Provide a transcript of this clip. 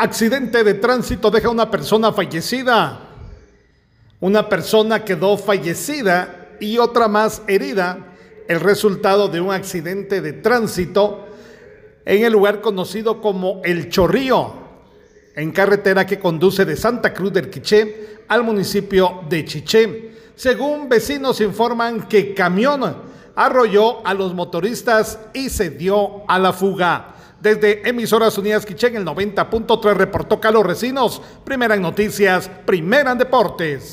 Accidente de tránsito deja una persona fallecida. Una persona quedó fallecida y otra más herida. El resultado de un accidente de tránsito en el lugar conocido como El Chorrío, en carretera que conduce de Santa Cruz del Quiché al municipio de Chiché. Según vecinos informan que camión arrolló a los motoristas y se dio a la fuga. Desde Emisoras Unidas Quichén, el 90.3 reportó Carlos Recinos. Primera en noticias, primera en deportes.